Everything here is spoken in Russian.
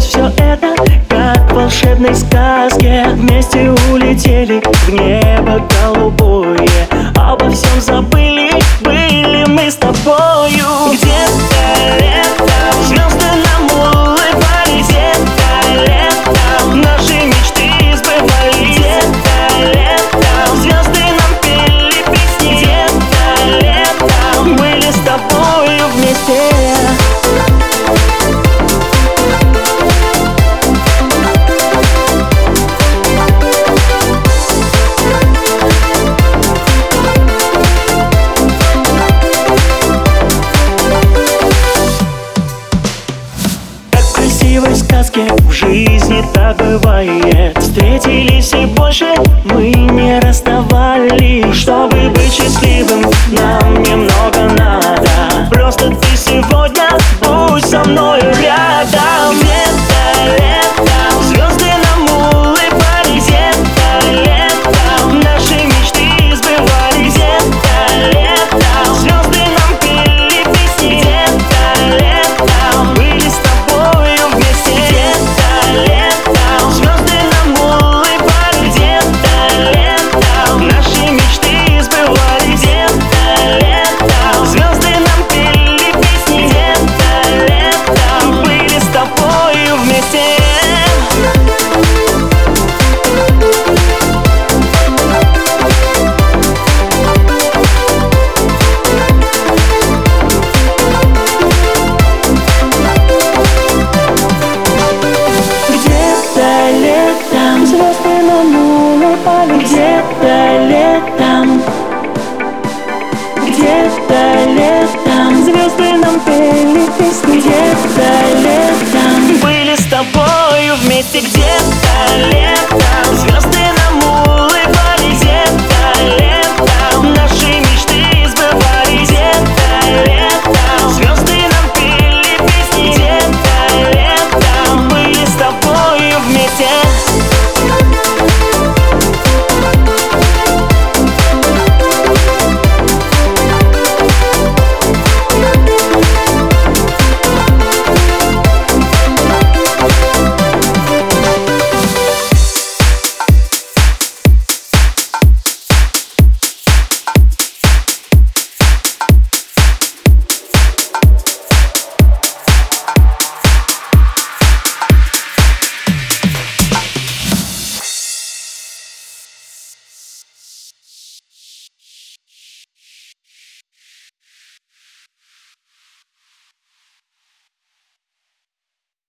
Случилось все это, как в волшебной сказке Вместе улетели в небо голубое счастливой сказке В жизни так бывает Встретились и больше мы не расставались Чтобы быть счастливым. Нам лет